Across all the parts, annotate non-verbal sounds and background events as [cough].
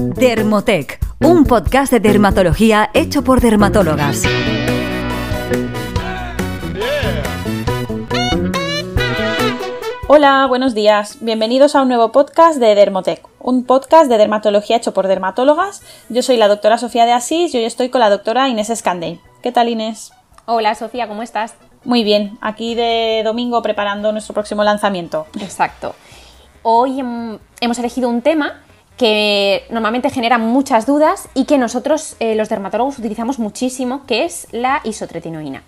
Dermotec, un podcast de dermatología hecho por dermatólogas. Hola, buenos días. Bienvenidos a un nuevo podcast de Dermotec, un podcast de dermatología hecho por dermatólogas. Yo soy la doctora Sofía de Asís y hoy estoy con la doctora Inés Escandey. ¿Qué tal, Inés? Hola, Sofía, ¿cómo estás? Muy bien, aquí de domingo preparando nuestro próximo lanzamiento. Exacto. Hoy hem- hemos elegido un tema que normalmente genera muchas dudas y que nosotros, eh, los dermatólogos, utilizamos muchísimo, que es la isotretinoína.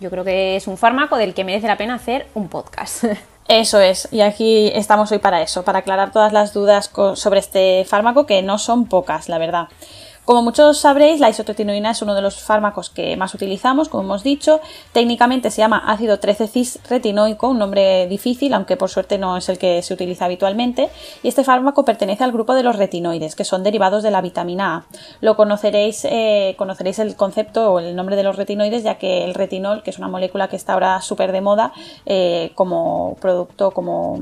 Yo creo que es un fármaco del que merece la pena hacer un podcast. [laughs] Eso es, y aquí estamos hoy para eso, para aclarar todas las dudas sobre este fármaco, que no son pocas, la verdad. Como muchos sabréis, la isotretinoína es uno de los fármacos que más utilizamos, como hemos dicho. Técnicamente se llama ácido 13-cis retinoico, un nombre difícil, aunque por suerte no es el que se utiliza habitualmente. Y este fármaco pertenece al grupo de los retinoides, que son derivados de la vitamina A. Lo conoceréis, eh, conoceréis el concepto o el nombre de los retinoides, ya que el retinol, que es una molécula que está ahora súper de moda, eh, como producto, como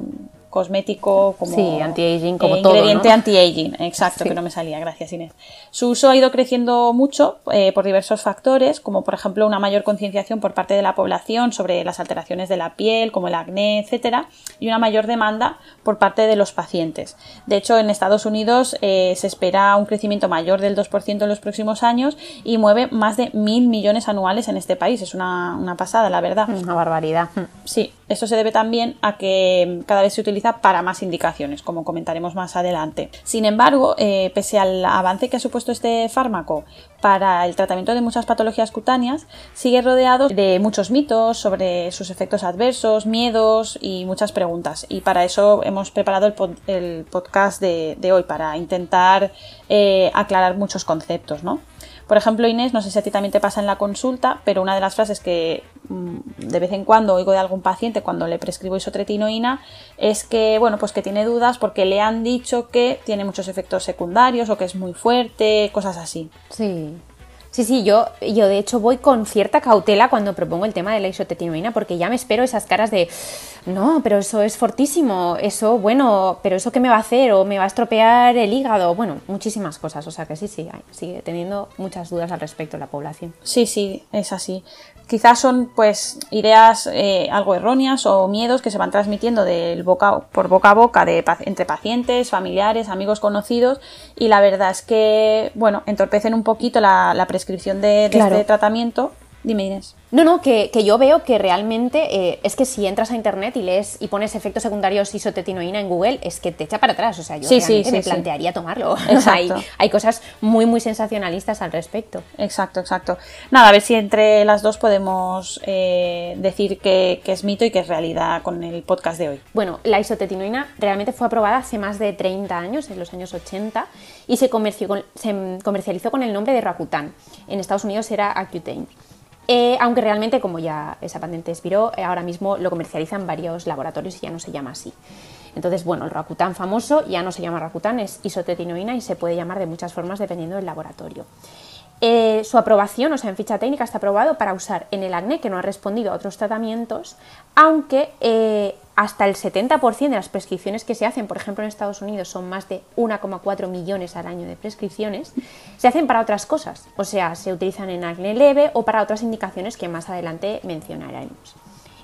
cosmético, como Sí, anti-aging, como eh, todo, ingrediente ¿no? anti-aging, exacto, Sí. que no me salía, gracias Inés. Su uso ha ido creciendo mucho eh, por diversos factores, como por ejemplo una mayor concienciación por parte de la población sobre las alteraciones de la piel, como el acné, etcétera, y una mayor demanda por parte de los pacientes. De hecho, en Estados Unidos eh, se espera un crecimiento mayor del 2% en los próximos años y mueve más de mil millones anuales en este país. Es una, una pasada, la verdad. Una barbaridad. Sí, eso se debe también a que cada vez se utiliza para más indicaciones, como comentaremos más adelante. Sin embargo, eh, pese al avance que ha supuesto este fármaco para el tratamiento de muchas patologías cutáneas, sigue rodeado de muchos mitos sobre sus efectos adversos, miedos y muchas preguntas. Y para eso hemos preparado el, pod- el podcast de, de hoy, para intentar eh, aclarar muchos conceptos, ¿no? Por ejemplo, Inés, no sé si a ti también te pasa en la consulta, pero una de las frases que mm, de vez en cuando oigo de algún paciente cuando le prescribo isotretinoína es que, bueno, pues que tiene dudas porque le han dicho que tiene muchos efectos secundarios o que es muy fuerte, cosas así. Sí. Sí, sí, yo, yo de hecho voy con cierta cautela cuando propongo el tema de la isotretinoína porque ya me espero esas caras de no, pero eso es fortísimo, eso, bueno, pero eso qué me va a hacer o me va a estropear el hígado, bueno, muchísimas cosas, o sea que sí, sí, sigue teniendo muchas dudas al respecto la población. Sí, sí, es así. Quizás son pues ideas eh, algo erróneas o miedos que se van transmitiendo del boca, por boca a boca de, entre pacientes, familiares, amigos conocidos y la verdad es que, bueno, entorpecen un poquito la, la prescripción de, de Claro. este tratamiento. Dime, Inés. No, no, que, que yo veo que realmente eh, es que si entras a internet y lees y pones efectos secundarios isotretinoína en Google, es que te echa para atrás. O sea, yo Sí, realmente sí, me plantearía tomarlo. [laughs] Exacto. hay, hay cosas muy, muy sensacionalistas al respecto. Exacto, exacto. Nada, a ver si entre las dos podemos eh, decir que, que es mito y que es realidad con el podcast de hoy. Bueno, la isotretinoína realmente fue aprobada hace más de 30 años, en los años 80, y se, comerció con- se comercializó con el nombre de Rakutan. En Estados Unidos era Accutane. Eh, aunque realmente, como ya esa patente expiró, eh, ahora mismo lo comercializan varios laboratorios y ya no se llama así. Entonces, bueno, el Rakutan famoso ya no se llama Rakutan, es isotretinoína y se puede llamar de muchas formas dependiendo del laboratorio. Eh, su aprobación, o sea, en ficha técnica está aprobado para usar en el acné que no ha respondido a otros tratamientos, aunque hasta el 70% de las prescripciones que se hacen, por ejemplo en Estados Unidos son más de 1,4 millones al año de prescripciones, se hacen para otras cosas, o sea, se utilizan en acné leve o para otras indicaciones que más adelante mencionaremos.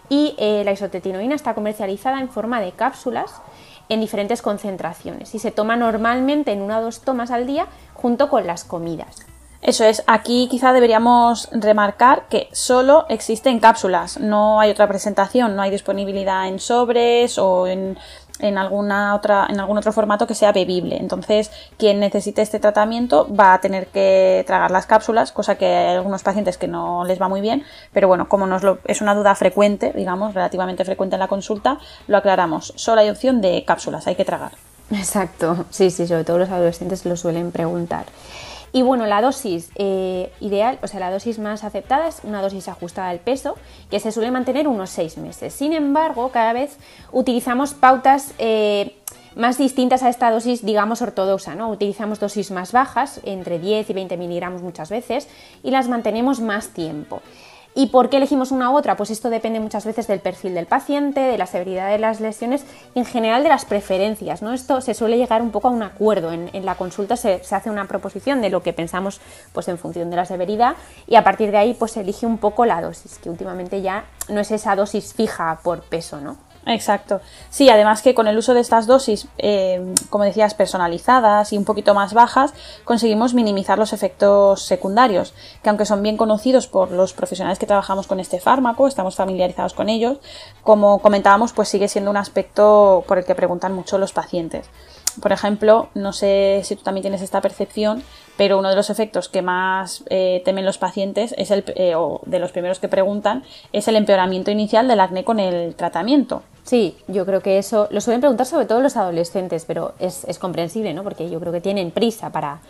Y eh, la isotretinoína está comercializada en forma de cápsulas en diferentes concentraciones y se toma normalmente en una o dos tomas al día junto con las comidas. Eso es, aquí quizá deberíamos remarcar que solo existe en cápsulas, no hay otra presentación, no hay disponibilidad en sobres o en, en alguna otra, en algún otro formato que sea bebible. Entonces, quien necesite este tratamiento va a tener que tragar las cápsulas, cosa que hay algunos pacientes que no les va muy bien, pero bueno, como nos lo, es una duda frecuente, digamos, relativamente frecuente en la consulta, lo aclaramos. Solo hay opción de cápsulas, hay que tragar. Exacto, sí, sí, sobre todo los adolescentes lo suelen preguntar. Y bueno, la dosis eh, ideal, o sea, la dosis más aceptada es una dosis ajustada al peso, que se suele mantener unos 6 meses. Sin embargo, cada vez utilizamos pautas eh, más distintas a esta dosis, digamos, ortodoxa, ¿no? Utilizamos dosis más bajas, entre 10 y 20 miligramos muchas veces, y las mantenemos más tiempo. ¿Y por qué elegimos una u otra? Pues esto depende muchas veces del perfil del paciente, de la severidad de las lesiones y en general de las preferencias. ¿no? Esto se suele llegar un poco a un acuerdo. En, la consulta se, hace una proposición de lo que pensamos pues, en función de la severidad y a partir de ahí pues, se elige un poco la dosis, que últimamente ya no es esa dosis fija por peso. ¿no? Exacto. Sí, además que con el uso de estas dosis, eh, como decías, personalizadas y un poquito más bajas, conseguimos minimizar los efectos secundarios, que aunque son bien conocidos por los profesionales que trabajamos con este fármaco, estamos familiarizados con ellos, como comentábamos, pues sigue siendo un aspecto por el que preguntan mucho los pacientes. Por ejemplo, no sé si tú también tienes esta percepción, pero uno de los efectos que más eh, temen los pacientes es el, eh, o de los primeros que preguntan es el empeoramiento inicial del acné con el tratamiento. Sí, yo creo que eso lo suelen preguntar sobre todo los adolescentes, pero es, es comprensible, ¿no? Porque yo creo que tienen prisa para,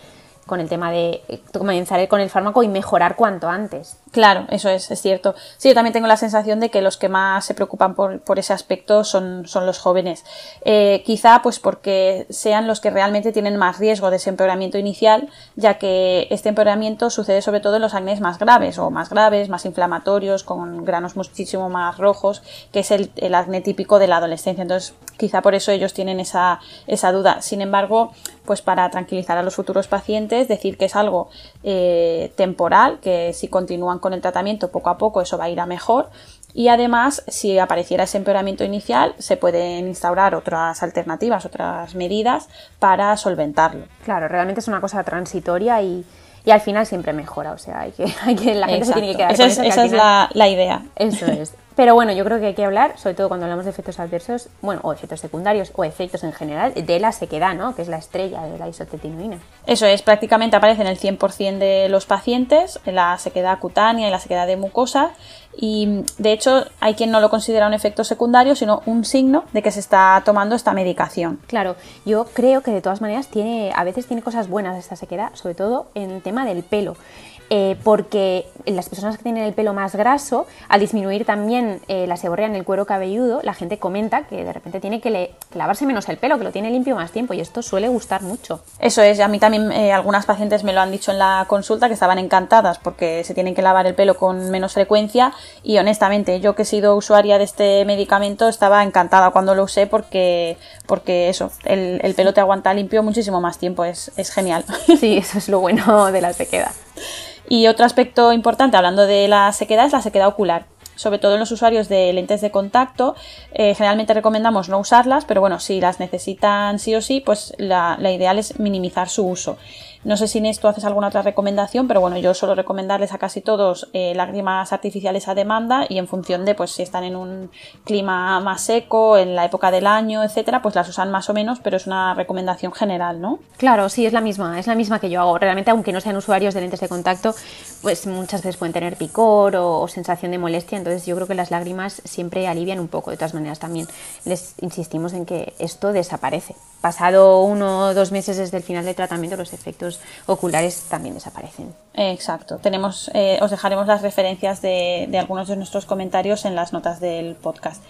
con el tema de eh, comenzar con el fármaco y mejorar cuanto antes. Claro, eso es, es cierto. Sí, yo también tengo la sensación de que los que más se preocupan por, ese aspecto son, son los jóvenes. Eh, quizá pues porque sean los que realmente tienen más riesgo de ese empeoramiento inicial, ya que este empeoramiento sucede sobre todo en los acnés más graves o más graves, más inflamatorios, con granos muchísimo más rojos, que es el, el acné típico de la adolescencia. Entonces, quizá por eso ellos tienen esa, esa duda. Sin embargo, pues para tranquilizar a los futuros pacientes, decir que es algo eh, temporal, que si continúan con el tratamiento poco a poco eso va a ir a mejor y además si apareciera ese empeoramiento inicial se pueden instaurar otras alternativas, otras medidas para solventarlo. Claro, realmente es una cosa transitoria y, al final siempre mejora, o sea, hay que, [laughs] hay que la gente se tiene que quedar esa con es, Esa es la, la idea. Eso es. Pero bueno, yo creo que hay que hablar, sobre todo cuando hablamos de efectos adversos, bueno, o efectos secundarios, o efectos en general, de la sequedad, ¿no? Que es la estrella de la isotetinoína. Eso es, prácticamente aparece en el 100% de los pacientes, en la sequedad cutánea y la sequedad de mucosa, y de hecho hay quien no lo considera un efecto secundario, sino un signo de que se está tomando esta medicación. Claro, yo creo que de todas maneras tiene, a veces tiene cosas buenas esta sequedad, sobre todo en el tema del pelo. Eh, porque las personas que tienen el pelo más graso, al disminuir también eh, la seborrea en el cuero cabelludo, la gente comenta que de repente tiene que, lavarse menos el pelo, que lo tiene limpio más tiempo y esto suele gustar mucho. Eso es, a mí también eh, algunas pacientes me lo han dicho en la consulta que estaban encantadas porque se tienen que lavar el pelo con menos frecuencia y honestamente yo que he sido usuaria de este medicamento estaba encantada cuando lo usé porque, porque eso, el, pelo te aguanta limpio muchísimo más tiempo, es, es genial. Sí, eso es lo bueno de la sequedad. Y otro aspecto importante, hablando de la sequedad, es la sequedad ocular. Sobre todo en los usuarios de lentes de contacto, eh, generalmente recomendamos no usarlas, pero bueno, si las necesitan sí o sí, pues la, la ideal es minimizar su uso. No sé si en esto haces alguna otra recomendación, pero bueno, yo suelo recomendarles a casi todos eh, lágrimas artificiales a demanda y en función de pues si están en un clima más seco, en la época del año, etcétera, pues las usan más o menos, pero es una recomendación general, ¿no? Claro, sí, es la misma, es la misma que yo hago. Realmente, aunque no sean usuarios de lentes de contacto, pues muchas veces pueden tener picor o, sensación de molestia, entonces yo creo que las lágrimas siempre alivian un poco. De todas maneras, también les insistimos en que esto desaparece. Pasado uno o dos meses desde el final del tratamiento, los efectos oculares también desaparecen. Exacto. Tenemos, eh, os dejaremos las referencias de, algunos de nuestros comentarios en las notas del podcast.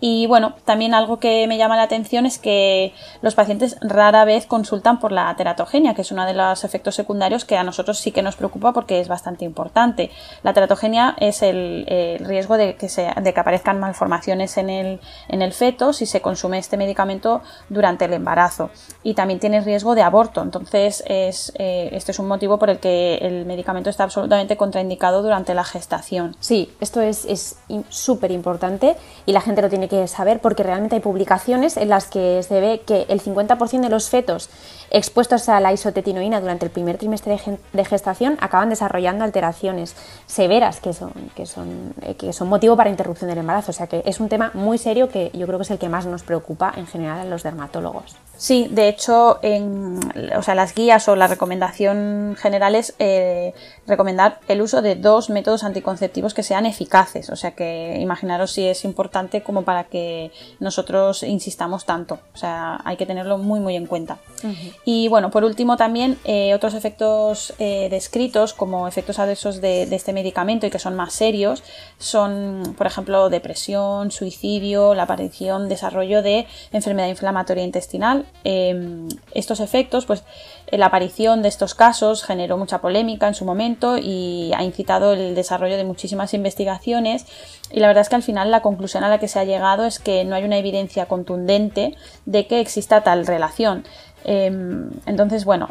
Y bueno, también algo que me llama la atención es que los pacientes rara vez consultan por la teratogenia, que es uno de los efectos secundarios que a nosotros sí que nos preocupa porque es bastante importante. La teratogenia es el, riesgo de que, se, de que aparezcan malformaciones en el, en el feto si se consume este medicamento durante el embarazo. Y también tiene riesgo de aborto. Entonces, es, eh, este es un motivo por el que el medicamento está absolutamente contraindicado durante la gestación. Sí, esto es súper importante y la gente lo tiene que saber porque realmente hay publicaciones en las que se ve que el 50% de los fetos expuestos a la isotetinoína durante el primer trimestre de gestación acaban desarrollando alteraciones severas que son, que, son, eh, que son motivo para interrupción del embarazo. O sea que es un tema muy serio que yo creo que es el que más nos preocupa en general a los dermatólogos. Sí, de hecho, en o sea, las guías o la recomendación general es eh, recomendar el uso de dos métodos anticonceptivos que sean eficaces. O sea que imaginaros si es importante como para que nosotros insistamos tanto. O sea, hay que tenerlo muy muy en cuenta. Y bueno, por último también eh, otros efectos eh, descritos como efectos adversos de, este medicamento y que son más serios son, por ejemplo, depresión, suicidio, la aparición, desarrollo de enfermedad inflamatoria intestinal. Em, estos efectos, pues la aparición de estos casos generó mucha polémica en su momento y ha incitado el desarrollo de muchísimas investigaciones y la verdad es que al final la conclusión a la que se ha llegado es que no hay una evidencia contundente de que exista tal relación. Em, entonces, bueno,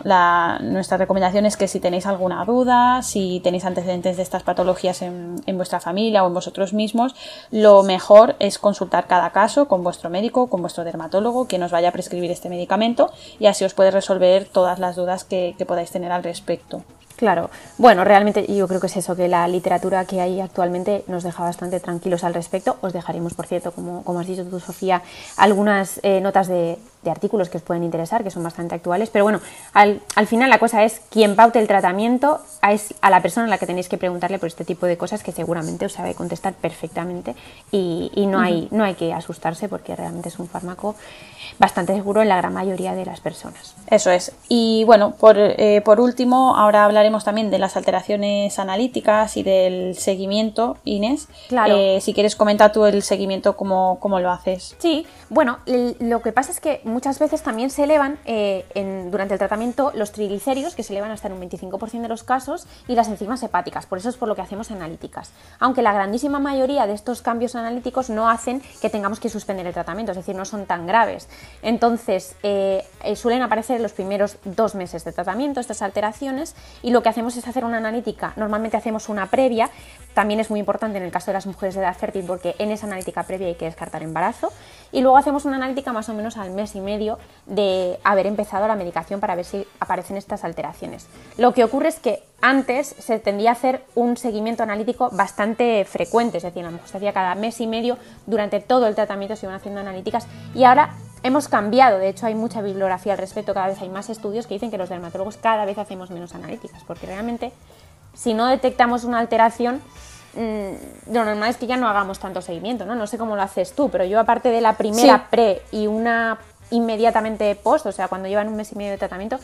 nuestra recomendación es que si tenéis alguna duda, si tenéis antecedentes de estas patologías en, vuestra familia o en vosotros mismos, lo mejor es consultar cada caso con vuestro médico, con vuestro dermatólogo, que nos vaya a prescribir este medicamento y así os puede resolver todas las dudas que podáis tener al respecto. Claro, bueno, realmente yo creo que es eso, que la literatura que hay actualmente nos deja bastante tranquilos al respecto. Os dejaremos, por cierto, como, como has dicho tú, Sofía, algunas eh, notas de, de, artículos que os pueden interesar, que son bastante actuales. Pero bueno, al, al, final la cosa es, quien paute el tratamiento es a la persona a la que tenéis que preguntarle por este tipo de cosas que seguramente os sabe contestar perfectamente y, y no, hay, no hay que asustarse porque realmente es un fármaco bastante seguro en la gran mayoría de las personas. Eso es. Y bueno, por, eh, por último, ahora hablaremos también de las alteraciones analíticas y del seguimiento, Inés. Claro. Eh, si quieres comentar tú el seguimiento, cómo, cómo lo haces. Sí, bueno, lo que pasa es que muchas veces también se elevan eh, en, durante el tratamiento los triglicéridos, que se elevan hasta en un 25% de los casos, y las enzimas hepáticas. Por eso es por lo que hacemos analíticas. Aunque la grandísima mayoría de estos cambios analíticos no hacen que tengamos que suspender el tratamiento, es decir, no son tan graves. Entonces, eh, eh, suelen aparecer los primeros dos meses de tratamiento estas alteraciones y lo que hacemos es hacer una analítica. Normalmente hacemos una previa, también es muy importante en el caso de las mujeres de edad fértil porque en esa analítica previa hay que descartar embarazo y luego hacemos una analítica más o menos al mes y medio de haber empezado la medicación para ver si aparecen estas alteraciones. Lo que ocurre es que antes se tendía a hacer un seguimiento analítico bastante frecuente, es decir, a lo mejor se hacía cada mes y medio durante todo el tratamiento se iban haciendo analíticas y ahora hemos cambiado, de hecho hay mucha bibliografía al respecto, cada vez hay más estudios que dicen que los dermatólogos cada vez hacemos menos analíticas, porque realmente si no detectamos una alteración, mm, lo normal es que ya no hagamos tanto seguimiento, ¿no? No sé cómo lo haces tú, pero yo aparte de la primera pre y una inmediatamente post, o sea, cuando llevan un mes y medio de tratamiento,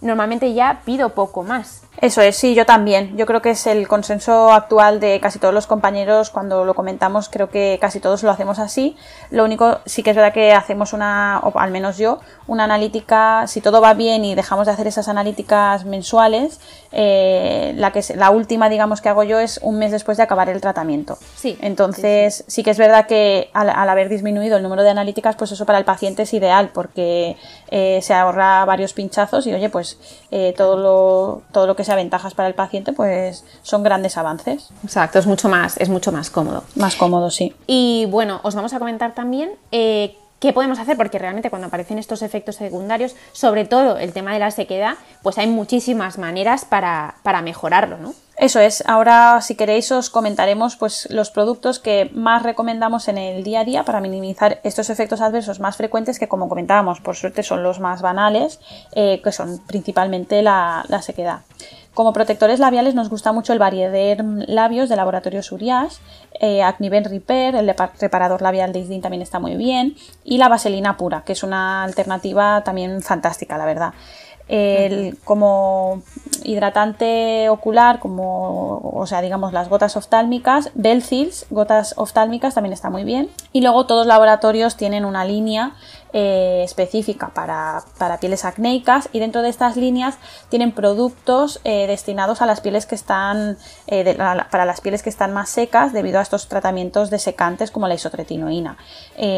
normalmente ya pido poco más. Eso es, sí, yo también. Yo creo que es el consenso actual de casi todos los compañeros cuando lo comentamos, creo que casi todos lo hacemos así. Lo único, sí que es verdad que hacemos una, o al menos yo, una analítica, si todo va bien y dejamos de hacer esas analíticas mensuales, eh, la, que, la última, digamos, que hago yo es un mes después de acabar el tratamiento. Sí. Entonces, sí, que es verdad que al, haber disminuido el número de analíticas, pues eso para el paciente es ideal porque eh, se ahorra varios pinchazos y, oye, pues eh, todo, lo, todo lo que sea ventajas para el paciente, pues son grandes avances. Exacto, es mucho más, es mucho más cómodo. Más cómodo, sí. Y bueno, os vamos a comentar también eh, qué podemos hacer, porque realmente cuando aparecen estos efectos secundarios, sobre todo el tema de la sequedad, pues hay muchísimas maneras para, para mejorarlo, ¿no? Eso es, ahora si queréis os comentaremos pues los productos que más recomendamos en el día a día para minimizar estos efectos adversos más frecuentes que como comentábamos por suerte son los más banales, eh, que son principalmente la, sequedad. Como protectores labiales nos gusta mucho el Variederm Labios de Laboratorio Surias, eh, Acniven Repair, el reparador labial de Isdin también está muy bien, y la vaselina pura, que es una alternativa también fantástica, la verdad el, como hidratante ocular, como, o sea, digamos las gotas oftálmicas, Belcils, gotas oftálmicas también está muy bien. Y luego todos los laboratorios tienen una línea eh, específica para, pieles acnéicas y dentro de estas líneas tienen productos eh, destinados a las pieles que están eh, para las pieles que están más secas debido a estos tratamientos desecantes como la isotretinoína.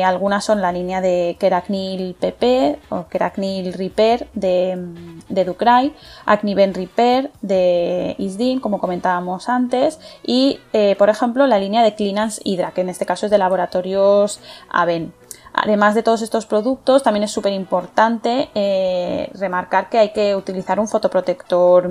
algunas son la línea de Keracnil PP o Keracnil Repair de, de Ducray, Acniven Repair de Isdin, como comentábamos antes, y por ejemplo la línea de Cleanance Hydra, que en este caso es de laboratorios Aven. Además de todos estos productos, también es súper importante eh, remarcar que hay que utilizar un fotoprotector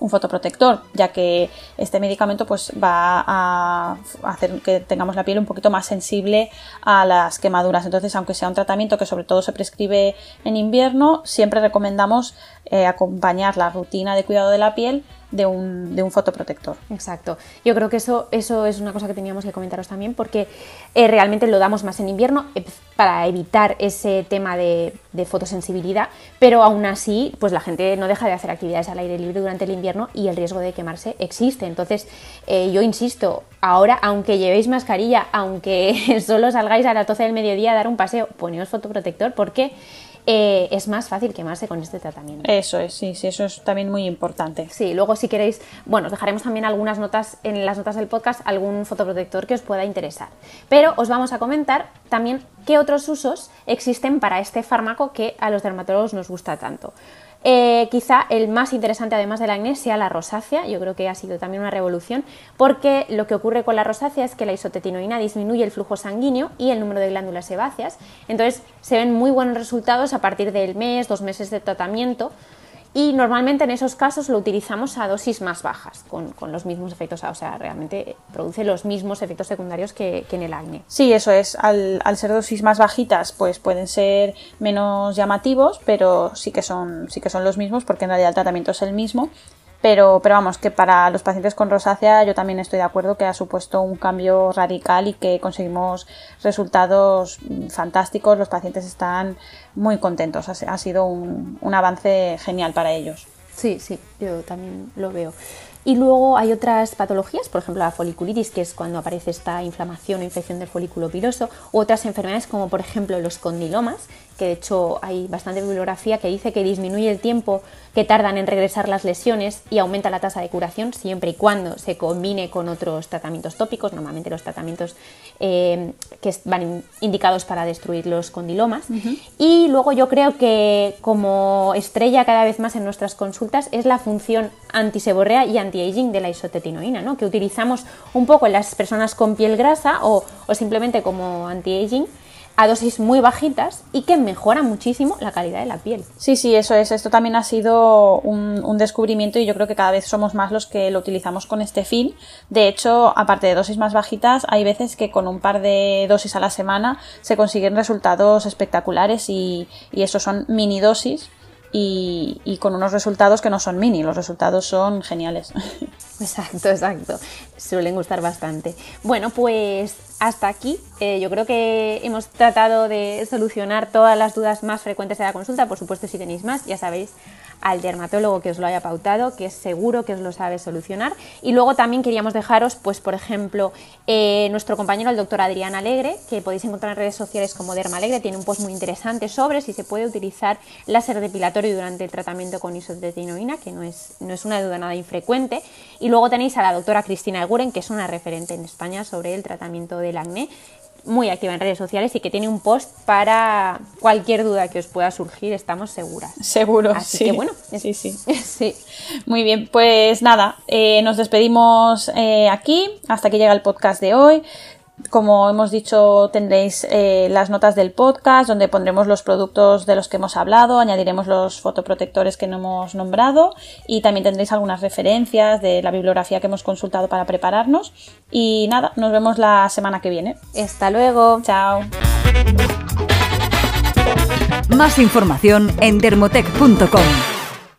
un fotoprotector, ya que este medicamento pues, va a hacer que tengamos la piel un poquito más sensible a las quemaduras. Entonces, aunque sea un tratamiento que sobre todo se prescribe en invierno, siempre recomendamos eh, acompañar la rutina de cuidado de la piel de un, de un fotoprotector. Exacto. Yo creo que eso, eso es una cosa que teníamos que comentaros también porque eh, realmente lo damos más en invierno eh, para evitar ese tema de, fotosensibilidad, pero aún así pues la gente no deja de hacer actividades al aire libre durante el invierno y el riesgo de quemarse existe. Entonces eh, yo insisto, ahora aunque llevéis mascarilla, aunque [laughs] solo salgáis a las 12 del mediodía a dar un paseo, poneos fotoprotector porque eh, es más fácil quemarse con este tratamiento. Eso es, sí, sí, eso es también muy importante. Sí, luego si queréis, bueno, os dejaremos también algunas notas en las notas del podcast, algún fotoprotector que os pueda interesar. Pero os vamos a comentar también qué otros usos existen para este fármaco que a los dermatólogos nos gusta tanto. Eh, quizá el más interesante además de la acné sea la rosácea, yo creo que ha sido también una revolución, porque lo que ocurre con la rosácea es que la isotetinoína disminuye el flujo sanguíneo y el número de glándulas sebáceas, entonces se ven muy buenos resultados a partir del mes, dos meses de tratamiento, y normalmente en esos casos lo utilizamos a dosis más bajas, con, los mismos efectos, o sea, realmente produce los mismos efectos secundarios que, en el acné. Sí, eso es, al, ser dosis más bajitas, pues pueden ser menos llamativos, pero sí que son, sí que son los mismos, porque en realidad el tratamiento es el mismo pero, pero vamos, que para los pacientes con rosácea yo también estoy de acuerdo que ha supuesto un cambio radical y que conseguimos resultados fantásticos. Los pacientes están muy contentos. Ha, sido un, un avance genial para ellos. Sí, sí, yo también lo veo. Y luego hay otras patologías, por ejemplo la foliculitis, que es cuando aparece esta inflamación o infección del folículo piloso, u otras enfermedades como por ejemplo los condilomas, que de hecho hay bastante bibliografía que dice que disminuye el tiempo que tardan en regresar las lesiones y aumenta la tasa de curación siempre y cuando se combine con otros tratamientos tópicos, normalmente los tratamientos eh, que van indicados para destruir los condilomas. Y luego yo creo que como estrella cada vez más en nuestras consultas es la función antiseborrea y anti-aging de la isotetinoína, ¿no? que utilizamos un poco en las personas con piel grasa o, o simplemente como anti-aging a dosis muy bajitas y que mejora muchísimo la calidad de la piel. Sí, sí, eso es. Esto también ha sido un, descubrimiento y yo creo que cada vez somos más los que lo utilizamos con este fin. De hecho, aparte de dosis más bajitas, hay veces que con un par de dosis a la semana se consiguen resultados espectaculares y, y eso son mini dosis y, con unos resultados que no son mini, los resultados son geniales. Exacto, exacto. Suelen gustar bastante. Bueno, pues hasta aquí. Eh, yo creo que hemos tratado de solucionar todas las dudas más frecuentes de la consulta. Por supuesto, si tenéis más, ya sabéis, al dermatólogo que os lo haya pautado, que es seguro que os lo sabe solucionar. Y luego también queríamos dejaros, pues por ejemplo, eh, nuestro compañero, el doctor Adrián Alegre, que podéis encontrar en redes sociales como Derma Alegre, tiene un post muy interesante sobre si se puede utilizar láser depilatorio durante el tratamiento con isotretinoína, que no es, no es una duda nada infrecuente. Y luego tenéis a la doctora Cristina Eguren, que es una referente en España sobre el tratamiento del acné, muy activa en redes sociales y que tiene un post para cualquier duda que os pueda surgir, estamos seguras. Seguro, Así que bueno, sí, sí. [laughs] sí. Muy bien, pues nada, eh, nos despedimos eh, aquí, hasta que llega el podcast de hoy. Como hemos dicho, tendréis eh, las notas del podcast donde pondremos los productos de los que hemos hablado, añadiremos los fotoprotectores que no hemos nombrado y también tendréis algunas referencias de la bibliografía que hemos consultado para prepararnos. Y nada, nos vemos la semana que viene. Hasta luego. Chao. Más información en dermotech.com.